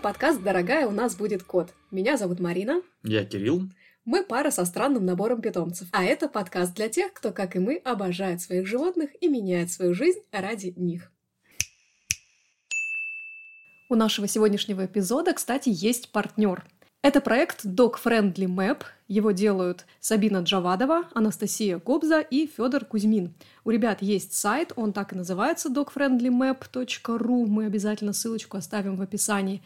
Это подкаст «Дорогая, у нас будет кот». Меня зовут Марина. Я Кирилл. Мы пара со странным набором питомцев. А это подкаст для тех, кто, как и мы, обожает своих животных и меняет свою жизнь ради них. У нашего сегодняшнего эпизода, кстати, есть партнер. Это проект Dog Friendly Map. Его делают Сабина Джавадова, Анастасия Гобза и Федор Кузьмин. У ребят есть сайт, он так и называется dogfriendlymap.ru. Мы обязательно ссылочку оставим в описании.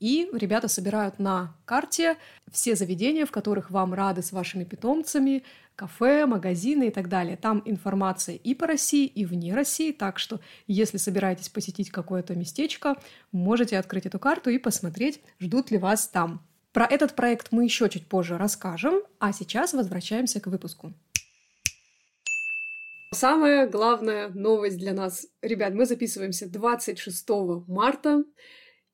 И ребята собирают на карте все заведения, в которых вам рады с вашими питомцами, кафе, магазины и так далее. Там информация и по России, и вне России, так что если собираетесь посетить какое-то местечко, можете открыть эту карту и посмотреть, ждут ли вас там. Про этот проект мы еще чуть позже расскажем, а сейчас возвращаемся к выпуску. Самая главная новость для нас. Ребят, мы записываемся 26 марта,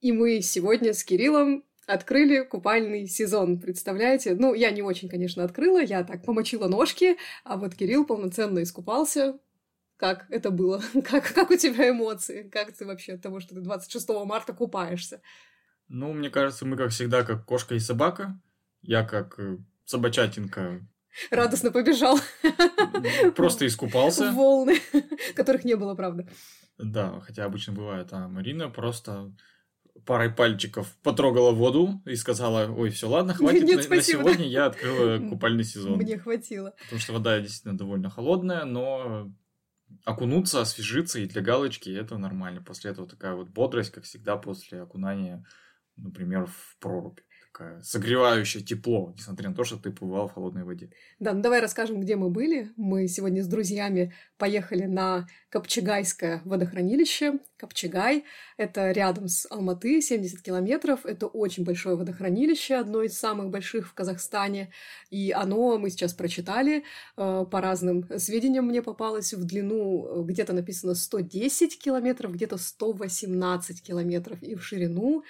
и мы сегодня с Кириллом открыли купальный сезон, представляете? Ну, я не очень, конечно, открыла, я так помочила ножки, а вот Кирилл полноценно искупался. Как это было? Как, как у тебя эмоции? Как ты вообще от того, что ты 26 марта купаешься? Ну, мне кажется, мы, как всегда, как кошка и собака. Я как э, собачатинка. Радостно побежал. Просто искупался. Волны, которых не было, правда. Да, хотя обычно бывает. А Марина просто парой пальчиков потрогала воду и сказала, ой, все, ладно, хватит, Нет, на, на сегодня я открыла купальный сезон. Мне хватило. Потому что вода действительно довольно холодная, но окунуться, освежиться и для галочки это нормально. После этого такая вот бодрость, как всегда, после окунания например, в прорубь такая согревающее тепло, несмотря на то, что ты побывал в холодной воде. Да, ну давай расскажем, где мы были. Мы сегодня с друзьями поехали на Копчегайское водохранилище. Копчегай — это рядом с Алматы, 70 километров. Это очень большое водохранилище, одно из самых больших в Казахстане. И оно, мы сейчас прочитали, э, по разным сведениям мне попалось в длину э, где-то написано 110 километров, где-то 118 километров, и в ширину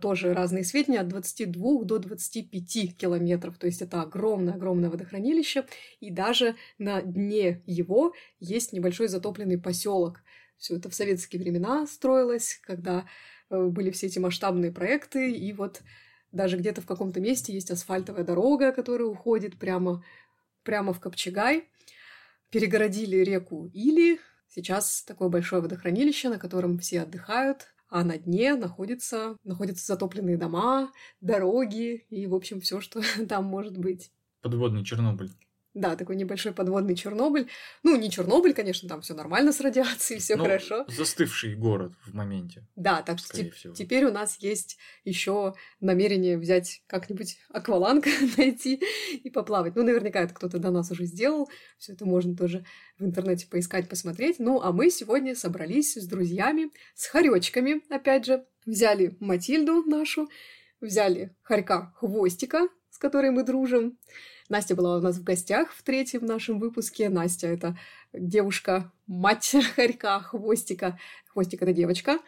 тоже разные сведения, от 22 до 25 километров. То есть это огромное-огромное водохранилище, и даже на дне его есть небольшой затопленный поселок. Все это в советские времена строилось, когда э, были все эти масштабные проекты, и вот даже где-то в каком-то месте есть асфальтовая дорога, которая уходит прямо, прямо в Копчегай. Перегородили реку Или. Сейчас такое большое водохранилище, на котором все отдыхают, а на дне находятся, находятся затопленные дома, дороги и, в общем, все, что там может быть. Подводный Чернобыль. Да, такой небольшой подводный Чернобыль. Ну, не Чернобыль, конечно, там все нормально с радиацией, все ну, хорошо. Застывший город в моменте. Да, так что теп- теперь у нас есть еще намерение взять как-нибудь акваланг найти и поплавать. Ну, наверняка это кто-то до нас уже сделал. Все это можно тоже в интернете поискать, посмотреть. Ну, а мы сегодня собрались с друзьями, с хоречками, опять же. Взяли Матильду нашу, взяли хорька Хвостика, с которой мы дружим, Настя была у нас в гостях в третьем нашем выпуске. Настя — это девушка, мать хорька, хвостика. Хвостик — это девочка.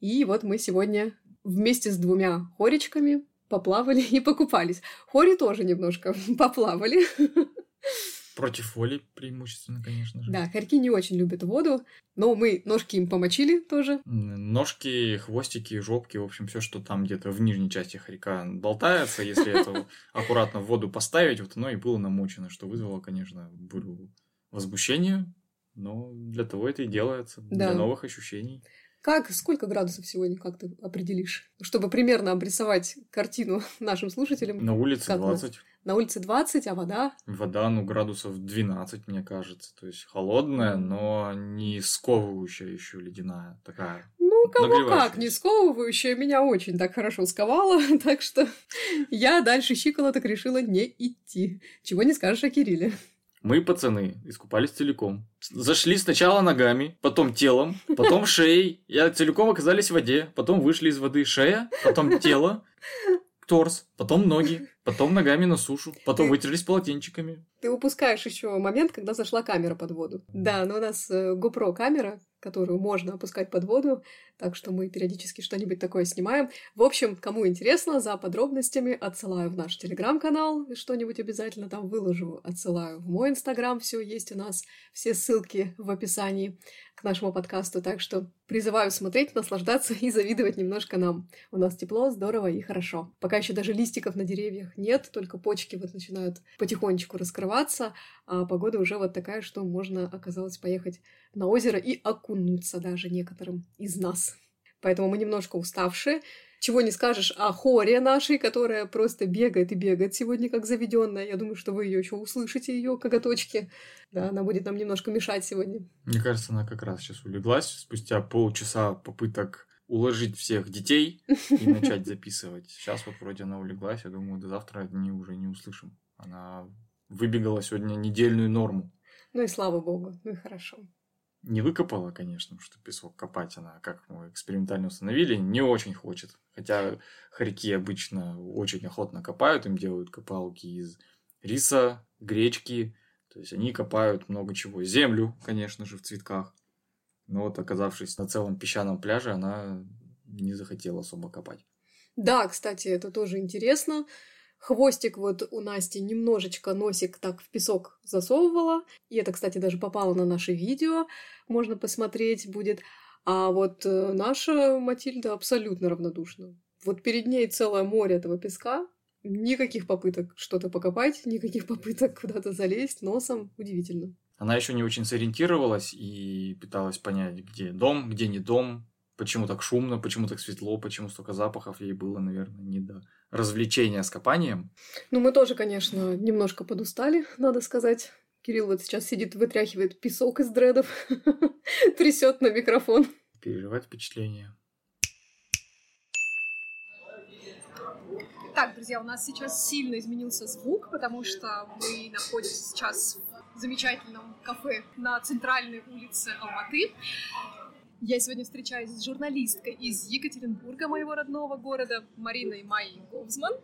И вот мы сегодня вместе с двумя хоречками поплавали и покупались. Хори тоже немножко поплавали. Против воли преимущественно, конечно же. Да, хорьки не очень любят воду, но мы ножки им помочили тоже. Ножки, хвостики, жопки, в общем, все, что там где-то в нижней части хорька болтается, если это аккуратно в воду поставить, вот оно и было намочено, что вызвало, конечно, бурю возмущения, но для того это и делается, для новых ощущений. Как, сколько градусов сегодня, как ты определишь? Чтобы примерно обрисовать картину нашим слушателям. На улице 20. На улице 20, а вода? Вода, ну, градусов 12, мне кажется. То есть холодная, но не сковывающая еще ледяная. Такая. Ну, кого как, не сковывающая. Меня очень так хорошо сковала. Так что я дальше щиколоток решила не идти. Чего не скажешь о Кирилле. Мы, пацаны, искупались целиком. Зашли сначала ногами, потом телом, потом шеей. Я целиком оказались в воде, потом вышли из воды шея, потом тело, торс, потом ноги, потом ногами на сушу, потом вытерлись полотенчиками. Ты упускаешь еще момент, когда зашла камера под воду. Да, но у нас э, GoPro камера, которую можно опускать под воду, так что мы периодически что-нибудь такое снимаем. В общем, кому интересно, за подробностями отсылаю в наш телеграм-канал, что-нибудь обязательно там выложу, отсылаю в мой инстаграм, все есть у нас, все ссылки в описании к нашему подкасту, так что призываю смотреть, наслаждаться и завидовать немножко нам. У нас тепло, здорово и хорошо. Пока еще даже листиков на деревьях нет, только почки вот начинают потихонечку раскрываться, а погода уже вот такая, что можно, оказалось, поехать на озеро и окунуться даже некоторым из нас. Поэтому мы немножко уставшие, чего не скажешь о хоре нашей, которая просто бегает и бегает сегодня как заведенная. Я думаю, что вы ее еще услышите, ее коготочки. Да, она будет нам немножко мешать сегодня. Мне кажется, она как раз сейчас улеглась спустя полчаса попыток уложить всех детей и начать записывать. Сейчас вот вроде она улеглась, я думаю, до завтра не уже не услышим. Она выбегала сегодня недельную норму. Ну и слава богу, ну и хорошо. Не выкопала, конечно, что песок копать она, как мы экспериментально установили, не очень хочет. Хотя хорьки обычно очень охотно копают, им делают копалки из риса, гречки. То есть они копают много чего. Землю, конечно же, в цветках. Но вот оказавшись на целом песчаном пляже, она не захотела особо копать. Да, кстати, это тоже интересно. Хвостик вот у Насти немножечко носик так в песок засовывала. И это, кстати, даже попало на наше видео. Можно посмотреть будет. А вот э, наша Матильда абсолютно равнодушна. Вот перед ней целое море этого песка. Никаких попыток что-то покопать, никаких попыток куда-то залезть носом. Удивительно. Она еще не очень сориентировалась и пыталась понять, где дом, где не дом, почему так шумно, почему так светло, почему столько запахов ей было, наверное, не до развлечения с копанием. Ну, мы тоже, конечно, немножко подустали, надо сказать. Кирилл вот сейчас сидит, вытряхивает песок из дредов, трясет на микрофон. Переживает впечатление. Так, друзья, у нас сейчас сильно изменился звук, потому что мы находимся сейчас в замечательном кафе на центральной улице Алматы. Я сегодня встречаюсь с журналисткой из Екатеринбурга, моего родного города, Мариной Майей Говзман.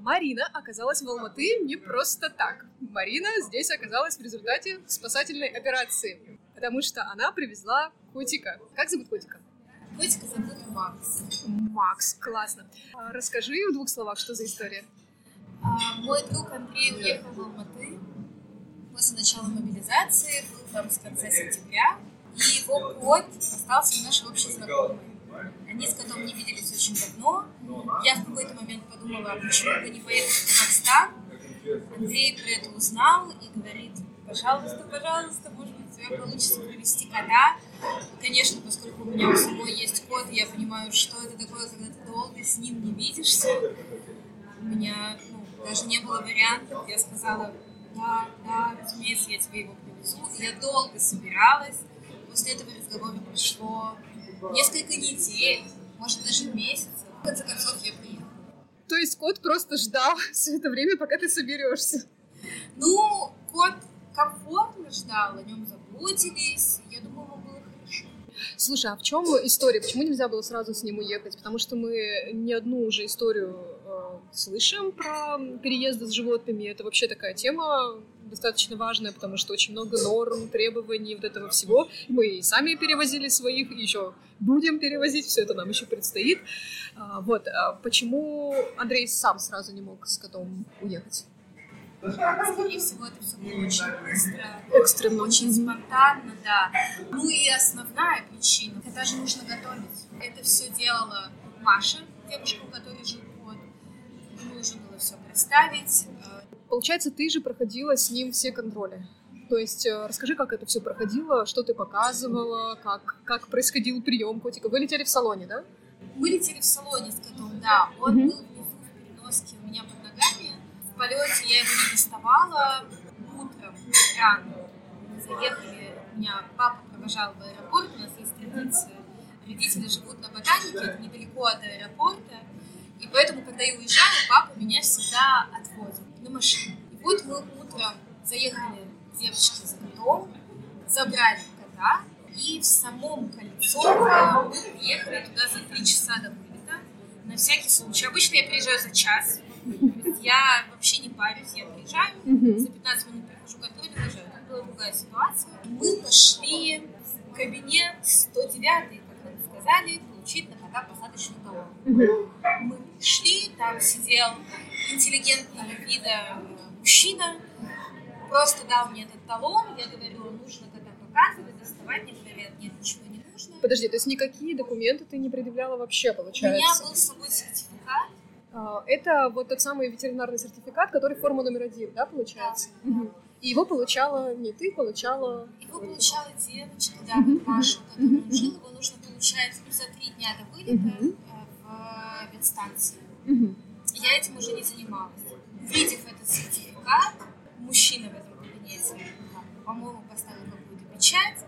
Марина оказалась в Алматы не просто так. Марина здесь оказалась в результате спасательной операции, потому что она привезла котика. Как зовут котика? Котика зовут Макс. Макс, классно. А, расскажи в двух словах, что за история. А, мой друг Андрей уехал в Алматы после начала мобилизации, был там с конца сентября. И его кот остался нашей общей знакомой. Они с котом не виделись очень давно. Я в какой-то момент подумала, а почему бы не поехать в Казахстан. Андрей про это узнал и говорит, пожалуйста, пожалуйста, может быть, у тебя получится привести кота. Конечно, поскольку у меня у самой есть кот, я понимаю, что это такое, когда ты долго с ним не видишься. У меня ну, даже не было вариантов. Я сказала, да, да, разумеется, я тебе его привезу. Я долго собиралась после этого разговора прошло несколько недель, может даже месяцев. В конце концов, я приехала. То есть кот просто ждал все это время, пока ты соберешься? Ну, кот комфортно ждал, о нем заботились. Я думаю, ему было хорошо. Слушай, а в чем история? Почему нельзя было сразу с ним уехать? Потому что мы не одну уже историю слышим про переезды с животными. Это вообще такая тема достаточно важная, потому что очень много норм, требований, вот этого всего. Мы и сами перевозили своих, и еще будем перевозить, все это нам еще предстоит. А, вот, а почему Андрей сам сразу не мог с котом уехать? Скорее всего, это все было очень быстро, Экстренно. очень спонтанно, да. Ну и основная причина, это же нужно готовить. Это все делала Маша, девушка, у которой жил. Нужно было все представить, Получается, ты же проходила с ним все контроли. То есть э, расскажи, как это все проходило, что ты показывала, как, как происходил прием котика. Вы летели в салоне, да? Мы летели в салоне с котом, да. Он был внизу в переноске у меня под ногами. В полете я его не доставала. Утром, рано, заехали, меня папа провожал в аэропорт, у нас есть традиция. Родители живут на ботанике, это недалеко от аэропорта. И поэтому, когда я уезжаю, папа меня всегда отвозит на машине. И вот мы утром заехали к девочке за котом, забрали кота, и в самом Кольцово мы приехали туда за три часа до вылета, на всякий случай. Обычно я приезжаю за час, я вообще не парюсь, я приезжаю, за 15 минут приходит другая ситуация. Мы пошли в кабинет 109, как нам сказали, получить на кота посадочный талон. Мы пришли, там сидел интеллигентного вида мужчина, просто дал мне этот талон, я говорю, нужно кота показывать, доставать, мне говорят, нет, ничего не нужно. Подожди, то есть никакие документы ты не предъявляла вообще, У получается? меня был с собой сертификат, А, Это вот тот самый ветеринарный сертификат, который форма номер один, да, получается? Мгм. И его получала не ты, получала... его получала девочка, да, Мгм, Маша, мгм, которую мгм. жил, его нужно получать ну, за три дня до вылета. В ветстанции. Мгм. Я этим уже не занималась. Увидев этот сертификат, мужчина в этом кабинете, по-моему, поставил какую-то печать,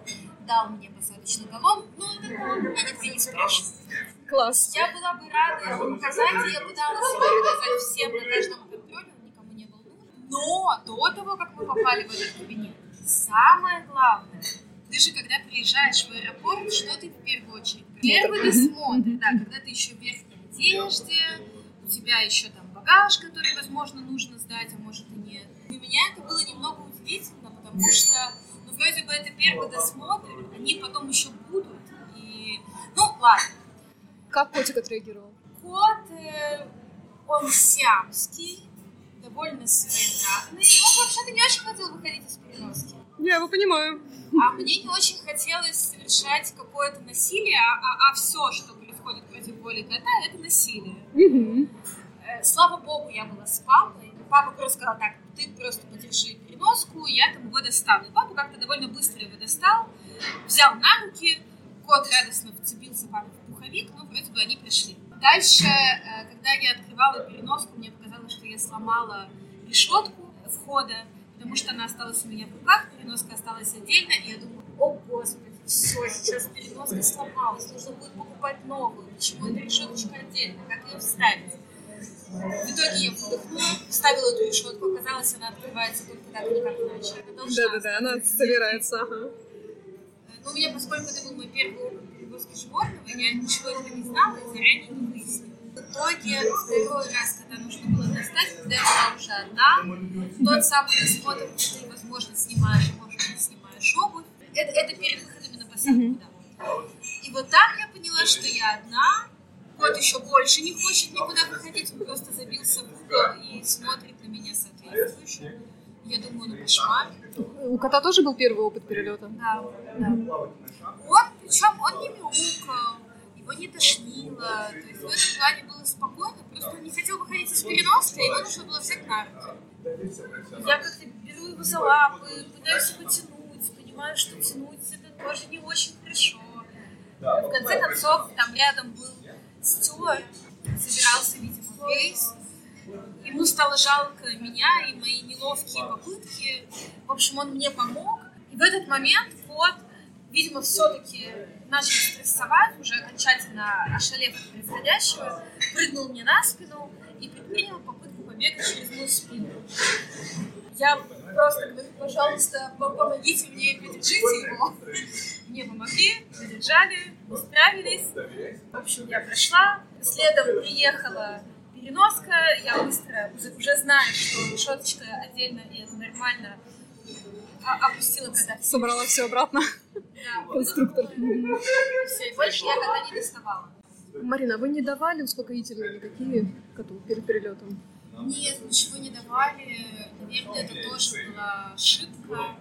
дал мне посадочный талон, ну, это он, я нигде не спрашивала. Класс. Я была бы рада его показать, и я пыталась его показать всем на каждом контроле, он никому не был нужен. Но до того, как мы попали в этот кабинет, самое главное, ты же, когда приезжаешь в аэропорт, что ты в первую очередь? Первый досмотр, да, когда ты еще в верхней одежде, у тебя еще там багаж, который, возможно, нужно сдать, а может и нет. Для меня это было немного удивительно, потому что, ну, вроде бы это первый досмотр, они потом еще будут, и, ну, ладно. Как котик отреагировал? Кот, э, он сиамский, довольно своенравный, и он вообще-то не очень хотел выходить из переноски. Я его понимаю. А мне не очень хотелось совершать какое-то насилие, а, все, что происходит против воли кота, это насилие. Э, Слава богу, я была с папой. Папа просто сказал, так, ты просто подержи переноску, я там его достану. И папа как-то довольно быстро его достал, взял на руки, кот радостно вцепился папе в пуховик, ну, вроде бы они пришли. Дальше, э, когда я открывала переноску, мне показалось, что я сломала решетку входа, потому что она осталась у меня в руках, переноска осталась отдельно, и я думаю, о господи, все, сейчас переноска сломалась, нужно будет покупать новую, почему эта решеточка отдельно, как ее вставить? В итоге я вдохнула, вставила эту решетку, оказалось, она открывается только так и никак иначе. Да-да-да, она собирается, ага. ну, у меня, поскольку это был мой первый опыт перевозки животного, я ничего этого не знала и заранее не выяснила. В итоге, второй раз, когда нужно было достать, когда я была уже одна, тот самый где ты, возможно, снимаешь, может, не снимаешь обувь, это, это перед выходами на посадку, да. И вот там я поняла, что я одна, кот еще больше не хочет никуда выходить, он просто забился в угол и смотрит на меня соответствующе. Я думаю, ну кошмар. У кота тоже был первый опыт перелета? Да, да. Он, причем он не мяукал, его не тошнило, то есть в этом плане было спокойно, просто он не хотел выходить из переноски, и его нужно было взять на руки. Я как-то беру его за лапы, пытаюсь его тянуть, понимаю, что тянуть это тоже не очень хорошо. В конце концов, там рядом был стюард, собирался, видимо, рейс, Ему стало жалко меня и мои неловкие попытки. В общем, он мне помог. И в этот момент кот, видимо, все-таки начал стрессовать, уже окончательно ошалев от происходящего, прыгнул мне на спину и предпринял попытку побега через мою спину. Я просто говорю, пожалуйста, по- помогите мне, подержите его. Мне помогли, задержали, мы справились. В общем, я прошла. Следом приехала переноска. Я быстро, уже, уже знаю, что решеточка отдельно, и нормально, а- опустила когда Собрала все обратно. Конструктор. все, больше я когда не доставала. Марина, вы не давали успокоительные никакие коту перед перелетом? Нет, ничего не давали. Наверное, это тоже была ошибка.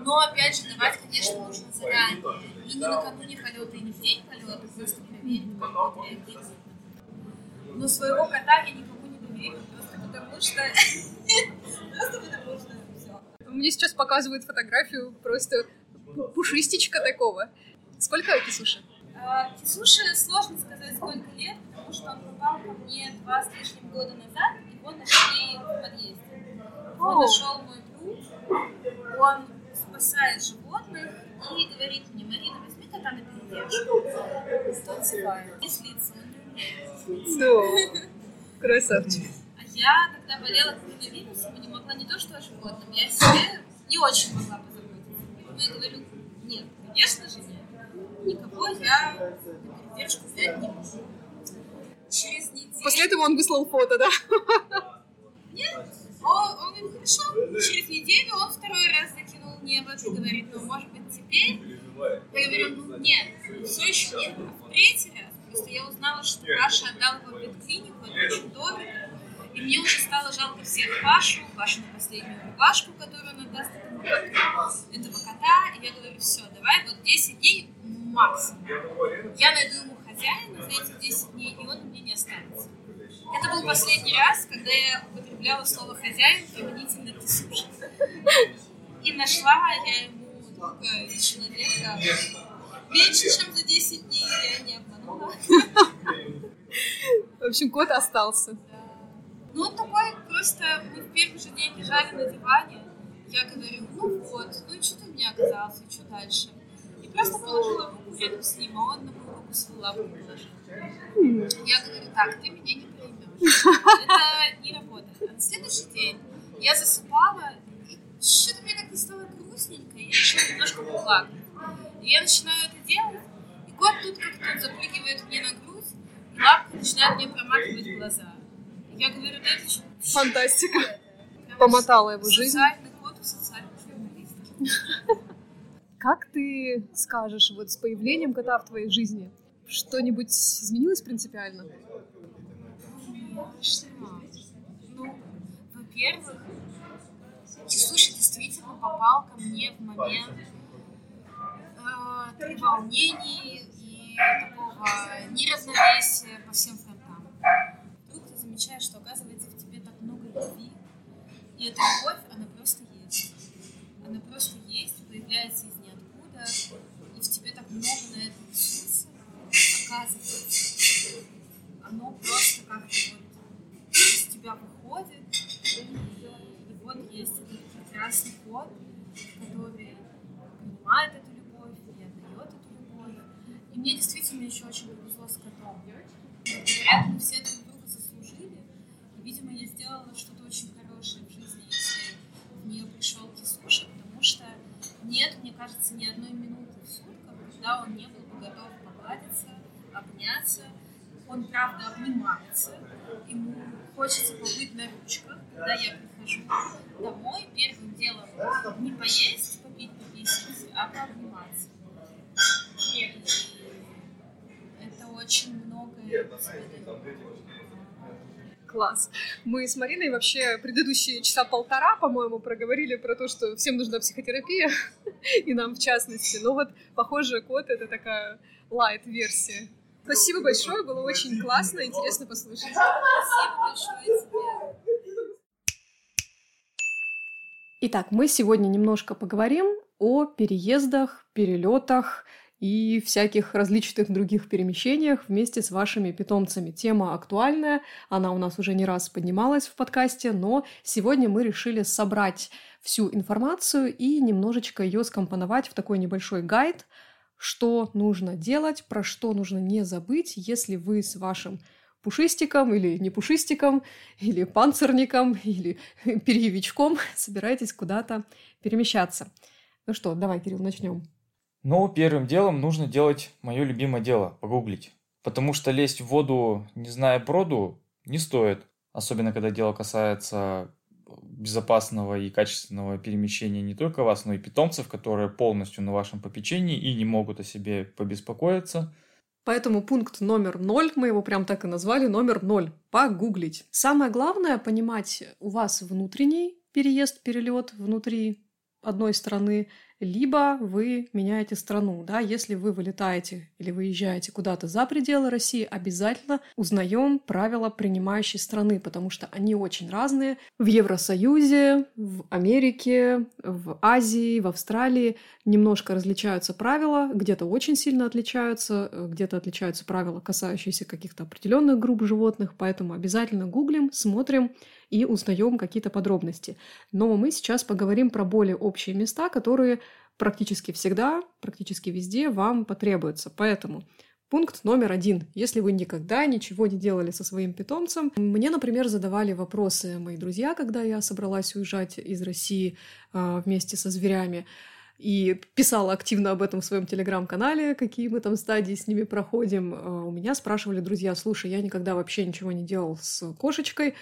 Но, опять же, давать, конечно, нужно заранее. И не накануне полета, и не в день полета, просто проверить, как он реагирует. Но своего кота я никому не доверю, просто потому что... Просто потому что все. Мне сейчас показывают фотографию просто пушистичка такого. Сколько кисуши? Кисуше сложно сказать, сколько лет, потому что он попал ко мне два с лишним года назад, его нашли в подъезде. Его О. нашел мой друг, он спасает животных и говорит мне, Марина, возьми кота на передержку. Станцеваю. Не слиться, он не умеет. Да. Красавчик. А я, когда болела коронавирусом, не могла не то что о животном, я себе не очень могла. Говорю, нет, конечно же нет. Никого я передержку взять не могу. Через неделю... После этого он выслал фото, да? Нет, он, он говорит, хорошо. Через неделю он второй раз закинул об этом говорит, ну, может быть, теперь? Я говорю, ну, нет, все еще нет. А в третий раз просто я узнала, что Паша отдал его в ветклинику, это очень дорого. И мне уже стало жалко всех Пашу, Пашу на последнюю рубашку, которую он отдаст этого кота. И я говорю, все, давай вот 10 дней максимум. Я найду ему хозяина за эти 10 дней, и он мне не останется. Это был последний раз, когда я употребляла слово «хозяин» применительно к суши. И нашла я ему человека меньше, чем за 10 дней, я не обманула. В общем, кот остался. Ну, он такой просто, мы в первый же день лежали на диване, я говорю, ну вот, ну и что ты меня оказался, и что дальше? И просто положила руку рядом с ним, а он на мою руку свою лапу положил. Я говорю, так, ты меня не поймешь. Это не работает. А на следующий день я засыпала, и что-то мне как-то стало грустненько, и я решила немножко поплакать. И я начинаю это делать, и кот тут как-то запрыгивает мне на грудь, и лапка начинает мне промакивать глаза. Я говорю, да это что? Фантастика. Помотала его жизнь. Как ты скажешь, вот с появлением кота в твоей жизни, что-нибудь изменилось принципиально? Ну, во-первых, слушай, действительно попал ко мне в момент э, треволнений и такого неравновесия по всем фронтам. Вдруг ты замечаешь, что оказывается в тебе так много любви, и эта любовь, она. Она просто есть, появляется из ниоткуда, и в тебе так много на это ресурса, оказывается. Оно просто как-то вот из тебя выходит, и вот есть этот прекрасный кот, который принимает эту любовь и отдает эту любовь. И мне действительно еще очень повезло с котом. Мы все друг кажется, ни одной минуты в сутках, когда он не был бы готов погладиться, обняться. Он, правда, обнимается, ему хочется побыть на ручках, когда я прихожу домой, первым делом не поесть, попить, пописать, а пообниматься. И это очень многое Класс. Мы с Мариной вообще предыдущие часа полтора, по-моему, проговорили про то, что всем нужна психотерапия, и нам в частности. Но вот, похоже, кот — это такая лайт-версия. Спасибо большое, было очень классно, интересно послушать. Спасибо большое тебе. Итак, мы сегодня немножко поговорим о переездах, перелетах и всяких различных других перемещениях вместе с вашими питомцами. Тема актуальная, она у нас уже не раз поднималась в подкасте, но сегодня мы решили собрать всю информацию и немножечко ее скомпоновать в такой небольшой гайд, что нужно делать, про что нужно не забыть, если вы с вашим пушистиком или не пушистиком, или панцирником, или перьевичком собираетесь куда-то перемещаться. Ну что, давай, Кирилл, начнем. Ну, первым делом нужно делать мое любимое дело – погуглить. Потому что лезть в воду, не зная броду, не стоит. Особенно, когда дело касается безопасного и качественного перемещения не только вас, но и питомцев, которые полностью на вашем попечении и не могут о себе побеспокоиться. Поэтому пункт номер ноль, мы его прям так и назвали, номер ноль – погуглить. Самое главное – понимать, у вас внутренний переезд, перелет внутри одной страны, либо вы меняете страну. Да? Если вы вылетаете или выезжаете куда-то за пределы России, обязательно узнаем правила принимающей страны, потому что они очень разные. В Евросоюзе, в Америке, в Азии, в Австралии немножко различаются правила, где-то очень сильно отличаются, где-то отличаются правила, касающиеся каких-то определенных групп животных, поэтому обязательно гуглим, смотрим и узнаем какие-то подробности. Но мы сейчас поговорим про более общие места, которые практически всегда, практически везде вам потребуются. Поэтому Пункт номер один. Если вы никогда ничего не делали со своим питомцем, мне, например, задавали вопросы мои друзья, когда я собралась уезжать из России э, вместе со зверями, и писала активно об этом в своем телеграм-канале, какие мы там стадии с ними проходим. Э, у меня спрашивали друзья, слушай, я никогда вообще ничего не делал с кошечкой,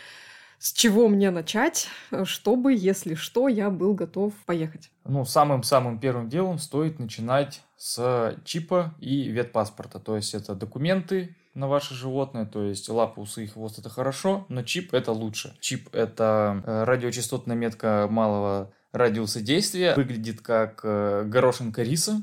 С чего мне начать, чтобы, если что, я был готов поехать? Ну, самым-самым первым делом стоит начинать с чипа и ветпаспорта. То есть это документы на ваше животное, то есть лапы, усы и хвост это хорошо, но чип это лучше. Чип это э, радиочастотная метка малого радиуса действия, выглядит как э, горошинка риса,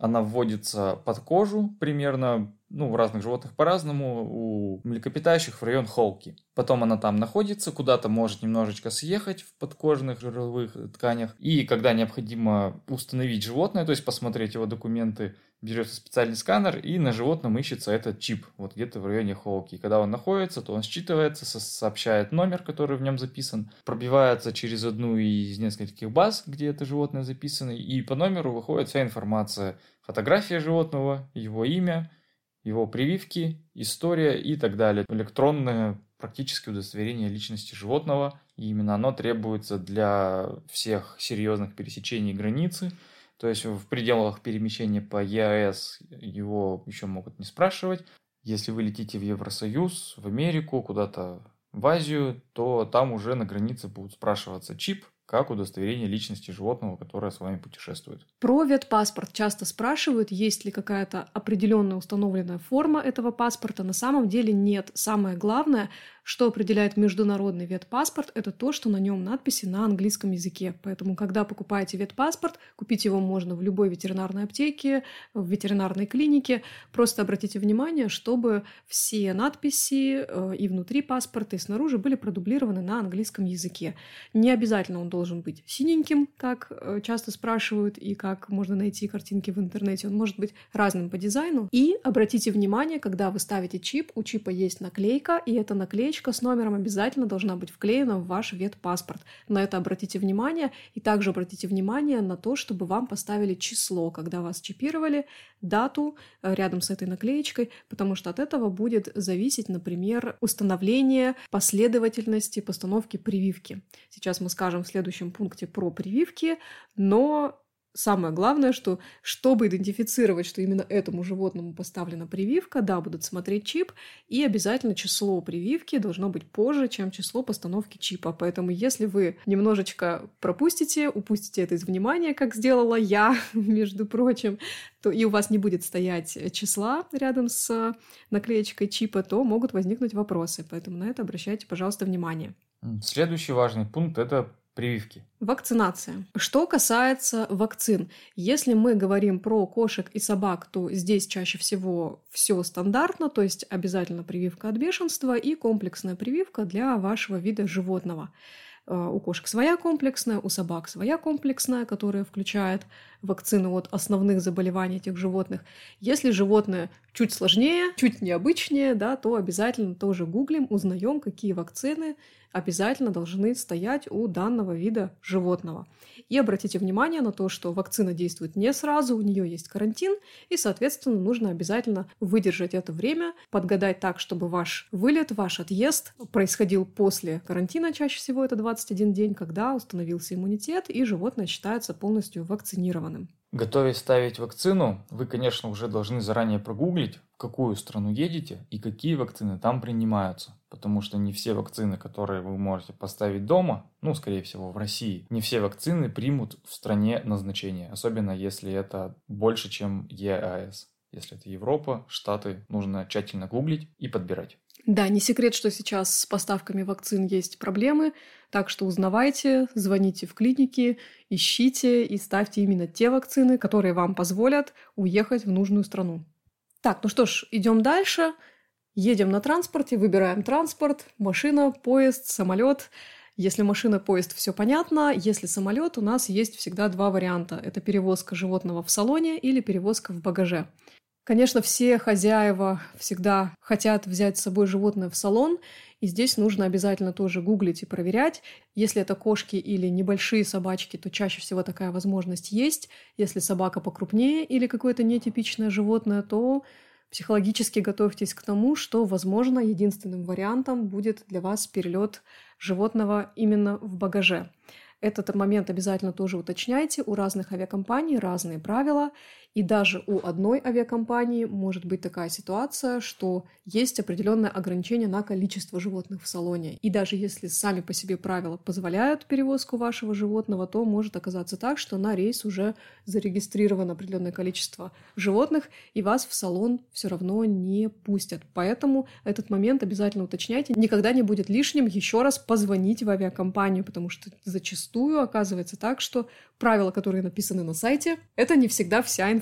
она вводится под кожу примерно ну, у разных животных по-разному, у млекопитающих в район холки. Потом она там находится, куда-то может немножечко съехать в подкожных жировых тканях. И когда необходимо установить животное, то есть посмотреть его документы, берется специальный сканер, и на животном ищется этот чип, вот где-то в районе холки. И когда он находится, то он считывается, сообщает номер, который в нем записан, пробивается через одну из нескольких баз, где это животное записано, и по номеру выходит вся информация. Фотография животного, его имя, его прививки, история и так далее. Электронное практическое удостоверение личности животного, и именно оно требуется для всех серьезных пересечений границы. То есть в пределах перемещения по ЕАЭС его еще могут не спрашивать. Если вы летите в Евросоюз, в Америку, куда-то в Азию, то там уже на границе будут спрашиваться чип, как удостоверение личности животного, которое с вами путешествует. Про ветпаспорт часто спрашивают, есть ли какая-то определенная установленная форма этого паспорта. На самом деле нет. Самое главное, что определяет международный ветпаспорт, это то, что на нем надписи на английском языке. Поэтому, когда покупаете ветпаспорт, купить его можно в любой ветеринарной аптеке, в ветеринарной клинике. Просто обратите внимание, чтобы все надписи э, и внутри паспорта, и снаружи были продублированы на английском языке. Не обязательно он должен быть синеньким, как э, часто спрашивают, и как можно найти картинки в интернете. Он может быть разным по дизайну. И обратите внимание, когда вы ставите чип, у чипа есть наклейка, и эта наклейка табличка с номером обязательно должна быть вклеена в ваш ветпаспорт. На это обратите внимание. И также обратите внимание на то, чтобы вам поставили число, когда вас чипировали, дату э, рядом с этой наклеечкой, потому что от этого будет зависеть, например, установление последовательности постановки прививки. Сейчас мы скажем в следующем пункте про прививки, но Самое главное, что чтобы идентифицировать, что именно этому животному поставлена прививка, да, будут смотреть чип, и обязательно число прививки должно быть позже, чем число постановки чипа. Поэтому если вы немножечко пропустите, упустите это из внимания, как сделала я, между прочим, то и у вас не будет стоять числа рядом с наклеечкой чипа, то могут возникнуть вопросы. Поэтому на это обращайте, пожалуйста, внимание. Следующий важный пункт – это прививки. Вакцинация. Что касается вакцин, если мы говорим про кошек и собак, то здесь чаще всего все стандартно, то есть обязательно прививка от бешенства и комплексная прививка для вашего вида животного. Э, у кошек своя комплексная, у собак своя комплексная, которая включает вакцину от основных заболеваний этих животных. Если животное чуть сложнее, чуть необычнее, да, то обязательно тоже гуглим, узнаем, какие вакцины обязательно должны стоять у данного вида животного. И обратите внимание на то, что вакцина действует не сразу, у нее есть карантин, и, соответственно, нужно обязательно выдержать это время, подгадать так, чтобы ваш вылет, ваш отъезд происходил после карантина, чаще всего это 21 день, когда установился иммунитет, и животное считается полностью вакцинированным. Готовясь ставить вакцину, вы, конечно, уже должны заранее прогуглить, в какую страну едете и какие вакцины там принимаются. Потому что не все вакцины, которые вы можете поставить дома, ну, скорее всего, в России, не все вакцины примут в стране назначения. Особенно если это больше, чем ЕАЭС. Если это Европа, Штаты, нужно тщательно гуглить и подбирать. Да, не секрет, что сейчас с поставками вакцин есть проблемы, так что узнавайте, звоните в клиники, ищите и ставьте именно те вакцины, которые вам позволят уехать в нужную страну. Так, ну что ж, идем дальше. Едем на транспорте, выбираем транспорт, машина, поезд, самолет. Если машина, поезд, все понятно. Если самолет, у нас есть всегда два варианта. Это перевозка животного в салоне или перевозка в багаже. Конечно, все хозяева всегда хотят взять с собой животное в салон, и здесь нужно обязательно тоже гуглить и проверять. Если это кошки или небольшие собачки, то чаще всего такая возможность есть. Если собака покрупнее или какое-то нетипичное животное, то психологически готовьтесь к тому, что, возможно, единственным вариантом будет для вас перелет животного именно в багаже. Этот момент обязательно тоже уточняйте. У разных авиакомпаний разные правила. И даже у одной авиакомпании может быть такая ситуация, что есть определенное ограничение на количество животных в салоне. И даже если сами по себе правила позволяют перевозку вашего животного, то может оказаться так, что на рейс уже зарегистрировано определенное количество животных, и вас в салон все равно не пустят. Поэтому этот момент обязательно уточняйте. Никогда не будет лишним еще раз позвонить в авиакомпанию, потому что зачастую оказывается так, что правила, которые написаны на сайте, это не всегда вся информация,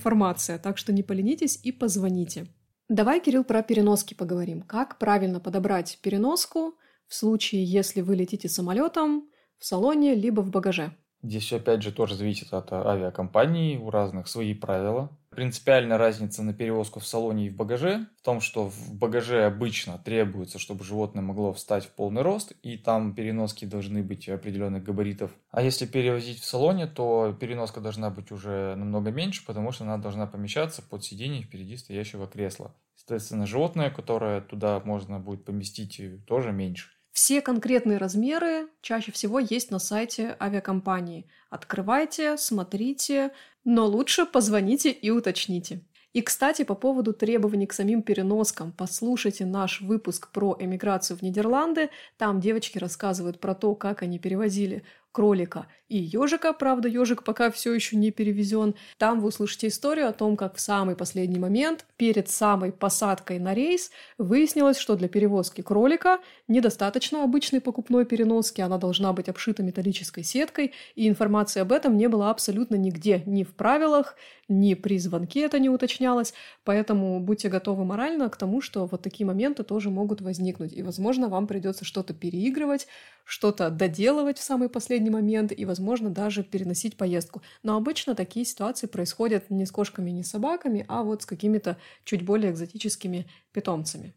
так что не поленитесь и позвоните. Давай, Кирилл, про переноски поговорим. Как правильно подобрать переноску в случае, если вы летите самолетом в салоне либо в багаже? Здесь опять же тоже зависит от авиакомпании, у разных свои правила. Принципиальная разница на перевозку в салоне и в багаже в том, что в багаже обычно требуется, чтобы животное могло встать в полный рост, и там переноски должны быть определенных габаритов. А если перевозить в салоне, то переноска должна быть уже намного меньше, потому что она должна помещаться под сиденье впереди стоящего кресла. Соответственно, животное, которое туда можно будет поместить, тоже меньше. Все конкретные размеры чаще всего есть на сайте авиакомпании. Открывайте, смотрите, но лучше позвоните и уточните. И, кстати, по поводу требований к самим переноскам, послушайте наш выпуск про эмиграцию в Нидерланды. Там девочки рассказывают про то, как они перевозили кролика и ежика, правда, ежик пока все еще не перевезен. Там вы услышите историю о том, как в самый последний момент, перед самой посадкой на рейс, выяснилось, что для перевозки кролика недостаточно обычной покупной переноски, она должна быть обшита металлической сеткой, и информации об этом не было абсолютно нигде, ни в правилах, ни при звонке это не уточнялось, поэтому будьте готовы морально к тому, что вот такие моменты тоже могут возникнуть, и, возможно, вам придется что-то переигрывать, что-то доделывать в самый последний момент и, возможно, даже переносить поездку. Но обычно такие ситуации происходят не с кошками, не с собаками, а вот с какими-то чуть более экзотическими питомцами.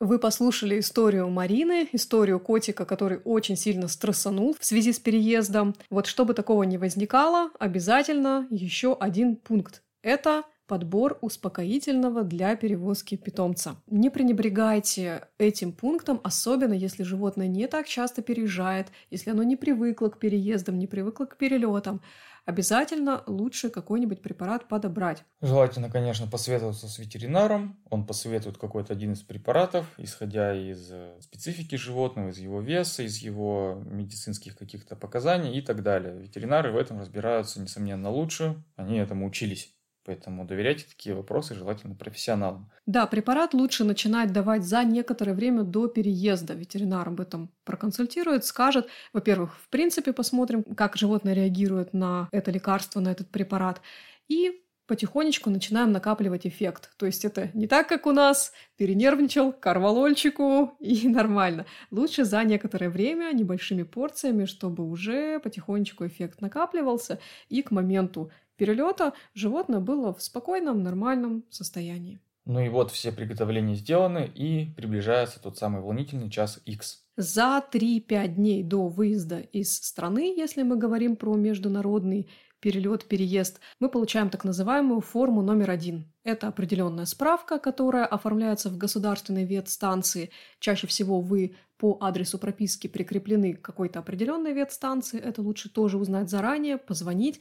Вы послушали историю Марины, историю котика, который очень сильно стрессанул в связи с переездом. Вот чтобы такого не возникало, обязательно еще один пункт. Это подбор успокоительного для перевозки питомца. Не пренебрегайте этим пунктом, особенно если животное не так часто переезжает, если оно не привыкло к переездам, не привыкло к перелетам. Обязательно лучше какой-нибудь препарат подобрать. Желательно, конечно, посоветоваться с ветеринаром. Он посоветует какой-то один из препаратов, исходя из э, специфики животного, из его веса, из его медицинских каких-то показаний и так далее. Ветеринары в этом разбираются, несомненно, лучше. Они этому учились. Поэтому доверяйте такие вопросы желательно профессионалам. Да, препарат лучше начинать давать за некоторое время до переезда. Ветеринар об этом проконсультирует, скажет. Во-первых, в принципе, посмотрим, как животное реагирует на это лекарство, на этот препарат. И потихонечку начинаем накапливать эффект. То есть это не так, как у нас, перенервничал, карвалольчику и нормально. Лучше за некоторое время, небольшими порциями, чтобы уже потихонечку эффект накапливался, и к моменту перелета животное было в спокойном, нормальном состоянии. Ну и вот все приготовления сделаны, и приближается тот самый волнительный час X. За 3-5 дней до выезда из страны, если мы говорим про международный перелет, переезд, мы получаем так называемую форму номер один. Это определенная справка, которая оформляется в государственной ветстанции. Чаще всего вы по адресу прописки прикреплены к какой-то определенной ветстанции. Это лучше тоже узнать заранее, позвонить.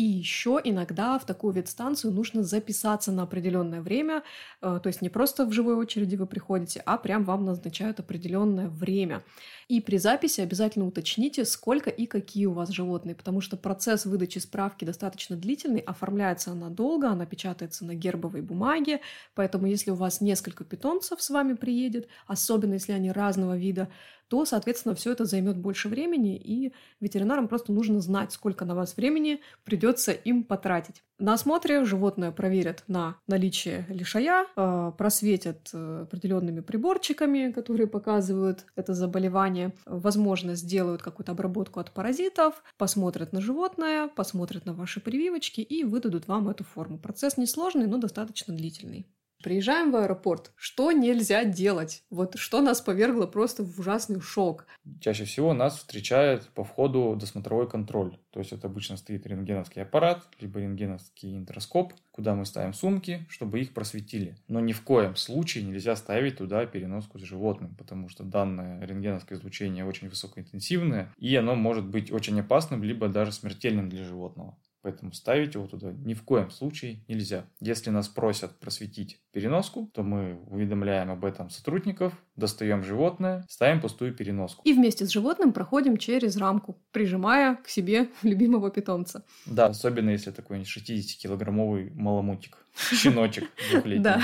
И еще иногда в такую ветстанцию нужно записаться на определенное время, э, то есть не просто в живой очереди вы приходите, а прям вам назначают определенное время. И при записи обязательно уточните, сколько и какие у вас животные, потому что процесс выдачи справки достаточно длительный, оформляется она долго, она печатается на гербовой бумаге, поэтому если у вас несколько питомцев с вами приедет, особенно если они разного вида, то, соответственно, все это займет больше времени, и ветеринарам просто нужно знать, сколько на вас времени придется им потратить. На осмотре животное проверят на наличие лишая, э, просветят э, определенными приборчиками, которые показывают это заболевание, возможно, сделают какую-то обработку от паразитов, посмотрят на животное, посмотрят на ваши прививочки и выдадут вам эту форму. Процесс несложный, но достаточно длительный. Приезжаем в аэропорт. Что нельзя делать? Вот что нас повергло просто в ужасный шок. Чаще всего нас встречает по входу досмотровой контроль. То есть это обычно стоит рентгеновский аппарат, либо рентгеновский интроскоп, куда мы ставим сумки, чтобы их просветили. Но ни в коем случае нельзя ставить туда переноску с животным, потому что данное рентгеновское излучение очень высокоинтенсивное, и оно может быть очень опасным, либо даже смертельным для животного. Поэтому ставить его туда ни в коем случае нельзя. Если нас просят просветить переноску, то мы уведомляем об этом сотрудников, достаем животное, ставим пустую переноску. И вместе с животным проходим через рамку, прижимая к себе любимого питомца. Да, особенно если такой 60-килограммовый маломутик, щеночек двухлетний. Да,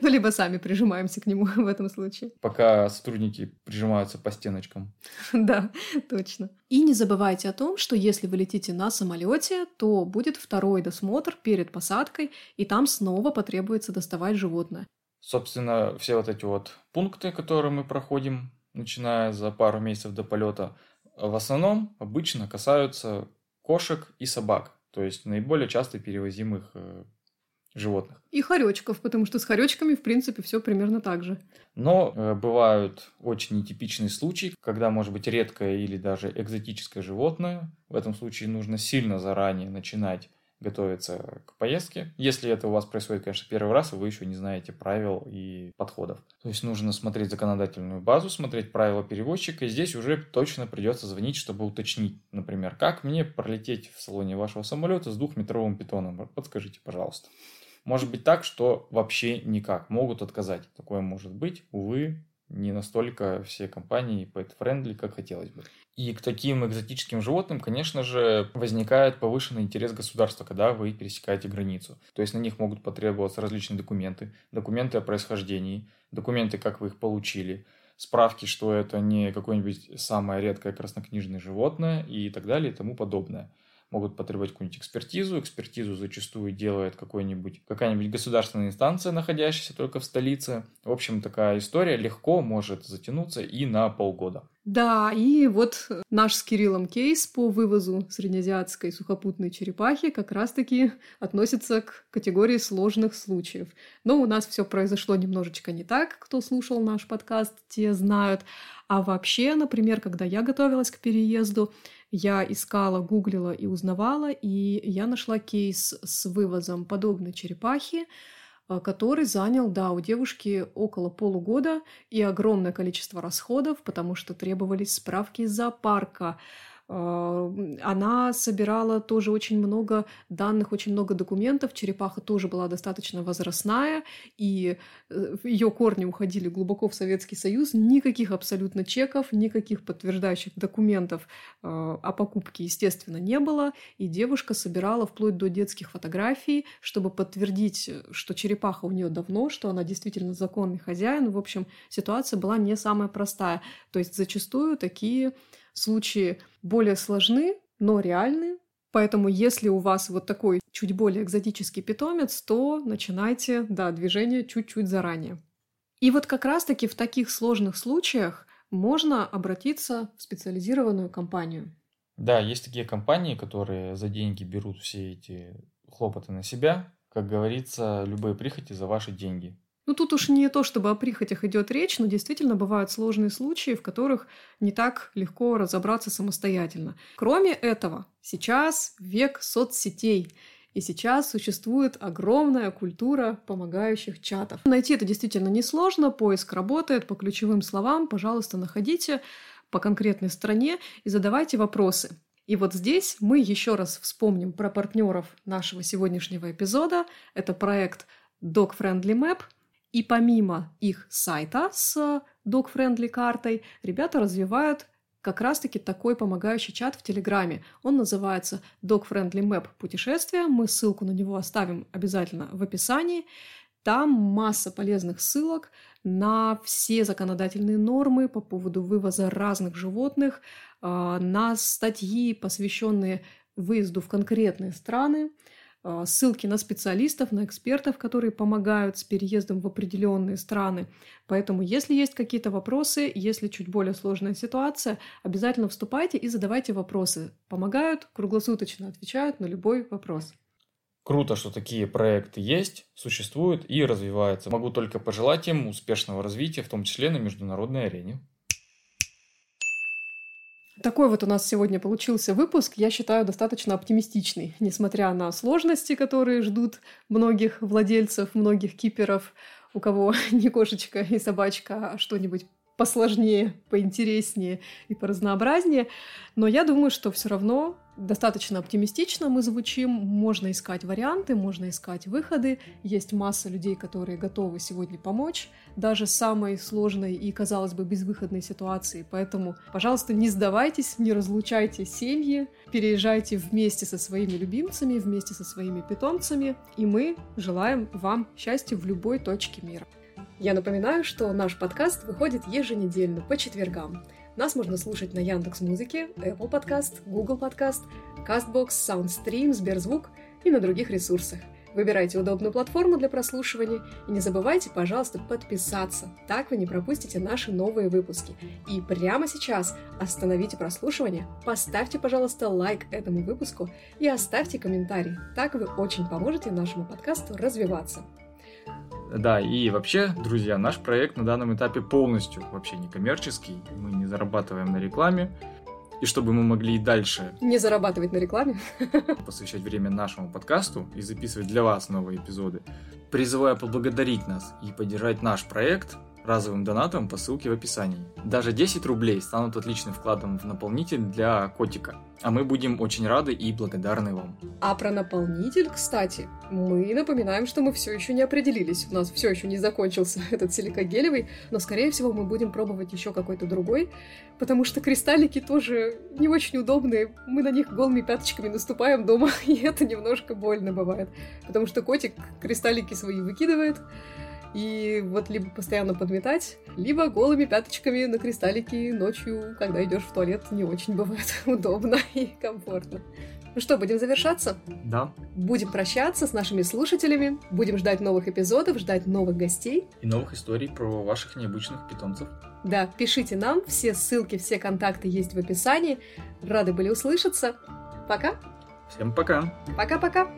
ну либо сами прижимаемся к нему в этом случае. Пока сотрудники прижимаются по стеночкам. Да, точно. И не забывайте о том, что если вы летите на самолете, то будет второй досмотр перед посадкой, и там снова потребуется доставать животное. Собственно, все вот эти вот пункты, которые мы проходим, начиная за пару месяцев до полета, в основном обычно касаются кошек и собак, то есть наиболее часто перевозимых животных. И хоречков, потому что с хоречками, в принципе, все примерно так же. Но э, бывают очень нетипичные случаи, когда может быть редкое или даже экзотическое животное. В этом случае нужно сильно заранее начинать готовиться к поездке. Если это у вас происходит, конечно, первый раз, вы еще не знаете правил и подходов. То есть нужно смотреть законодательную базу, смотреть правила перевозчика, и здесь уже точно придется звонить, чтобы уточнить, например, как мне пролететь в салоне вашего самолета с двухметровым питоном. Подскажите, пожалуйста. Может быть так, что вообще никак. Могут отказать. Такое может быть. Увы, не настолько все компании pet-friendly, как хотелось бы. И к таким экзотическим животным, конечно же, возникает повышенный интерес государства, когда вы пересекаете границу. То есть на них могут потребоваться различные документы, документы о происхождении, документы, как вы их получили, справки, что это не какое-нибудь самое редкое краснокнижное животное и так далее и тому подобное могут потребовать какую-нибудь экспертизу. Экспертизу зачастую делает какой-нибудь, какая-нибудь государственная инстанция, находящаяся только в столице. В общем, такая история легко может затянуться и на полгода. Да, и вот наш с Кириллом кейс по вывозу среднеазиатской сухопутной черепахи как раз-таки относится к категории сложных случаев. Но у нас все произошло немножечко не так. Кто слушал наш подкаст, те знают. А вообще, например, когда я готовилась к переезду, я искала, гуглила и узнавала, и я нашла кейс с вывозом подобной черепахи, который занял, да, у девушки около полугода и огромное количество расходов, потому что требовались справки из зоопарка, а, она собирала тоже очень много данных, очень много документов. Черепаха тоже была достаточно возрастная, и э, ее корни уходили глубоко в Советский Союз. Никаких абсолютно чеков, никаких подтверждающих документов а, о покупке, естественно, не было. И девушка собирала вплоть до детских фотографий, чтобы подтвердить, что черепаха у нее давно, что она действительно законный хозяин. В общем, ситуация была не самая простая. То есть зачастую такие случаи более сложны, но реальны. Поэтому, если у вас вот такой чуть более экзотический питомец, то начинайте, да, движение чуть-чуть заранее. И вот как раз-таки в таких сложных случаях можно обратиться в специализированную компанию. Да, есть такие компании, которые за деньги берут все эти хлопоты на себя. Как говорится, любые прихоти за ваши деньги. Ну, тут уж не то, чтобы о прихотях идет речь, но действительно бывают сложные случаи, в которых не так легко разобраться самостоятельно. Кроме этого, сейчас век соцсетей, и сейчас существует огромная культура помогающих чатов. Найти это действительно несложно, поиск работает по ключевым словам, пожалуйста, находите по конкретной стране и задавайте вопросы. И вот здесь мы еще раз вспомним про партнеров нашего сегодняшнего эпизода. Это проект Dog Friendly Map – и помимо их сайта с dog-friendly картой, ребята развивают как раз-таки такой помогающий чат в Телеграме. Он называется Dog Friendly Map путешествия. Мы ссылку на него оставим обязательно в описании. Там масса полезных ссылок на все законодательные нормы по поводу вывоза разных животных, а, на статьи, посвященные выезду в конкретные страны, ссылки на специалистов, на экспертов, которые помогают с переездом в определенные страны. Поэтому, если есть какие-то вопросы, если чуть более сложная ситуация, обязательно вступайте и задавайте вопросы. Помогают, круглосуточно отвечают на любой вопрос. Круто, что такие проекты есть, существуют и развиваются. Могу только пожелать им успешного развития, в том числе на международной арене. Такой вот у нас сегодня получился выпуск, я считаю, достаточно оптимистичный, несмотря на сложности, которые ждут многих владельцев, многих киперов, у кого не кошечка и собачка, а что-нибудь посложнее, поинтереснее и поразнообразнее. Но я думаю, что все равно достаточно оптимистично мы звучим, можно искать варианты, можно искать выходы. Есть масса людей, которые готовы сегодня помочь, даже самой сложной и, казалось бы, безвыходной ситуации. Поэтому, пожалуйста, не сдавайтесь, не разлучайте семьи, переезжайте вместе со своими любимцами, вместе со своими питомцами, и мы желаем вам счастья в любой точке мира. Я напоминаю, что наш подкаст выходит еженедельно по четвергам. Нас можно слушать на Яндекс Музыке, Apple Podcast, Google Podcast, CastBox, SoundStream, Сберзвук и на других ресурсах. Выбирайте удобную платформу для прослушивания и не забывайте, пожалуйста, подписаться. Так вы не пропустите наши новые выпуски. И прямо сейчас остановите прослушивание, поставьте, пожалуйста, лайк этому выпуску и оставьте комментарий. Так вы очень поможете нашему подкасту развиваться. Да, и вообще, друзья, наш проект на данном этапе полностью вообще не коммерческий. Мы не зарабатываем на рекламе. И чтобы мы могли и дальше... Не зарабатывать на рекламе. Посвящать время нашему подкасту и записывать для вас новые эпизоды. Призываю поблагодарить нас и поддержать наш проект разовым донатом по ссылке в описании. Даже 10 рублей станут отличным вкладом в наполнитель для котика. А мы будем очень рады и благодарны вам. А про наполнитель, кстати, мы напоминаем, что мы все еще не определились. У нас все еще не закончился этот силикогелевый, но, скорее всего, мы будем пробовать еще какой-то другой, потому что кристаллики тоже не очень удобные. Мы на них голыми пяточками наступаем дома, и это немножко больно бывает. Потому что котик кристаллики свои выкидывает, и вот либо постоянно подметать, либо голыми пяточками на кристаллики ночью, когда идешь в туалет, не очень бывает удобно и комфортно. Ну что, будем завершаться? Да. Будем прощаться с нашими слушателями, будем ждать новых эпизодов, ждать новых гостей. И новых историй про ваших необычных питомцев. Да, пишите нам, все ссылки, все контакты есть в описании. Рады были услышаться. Пока. Всем пока. Пока-пока.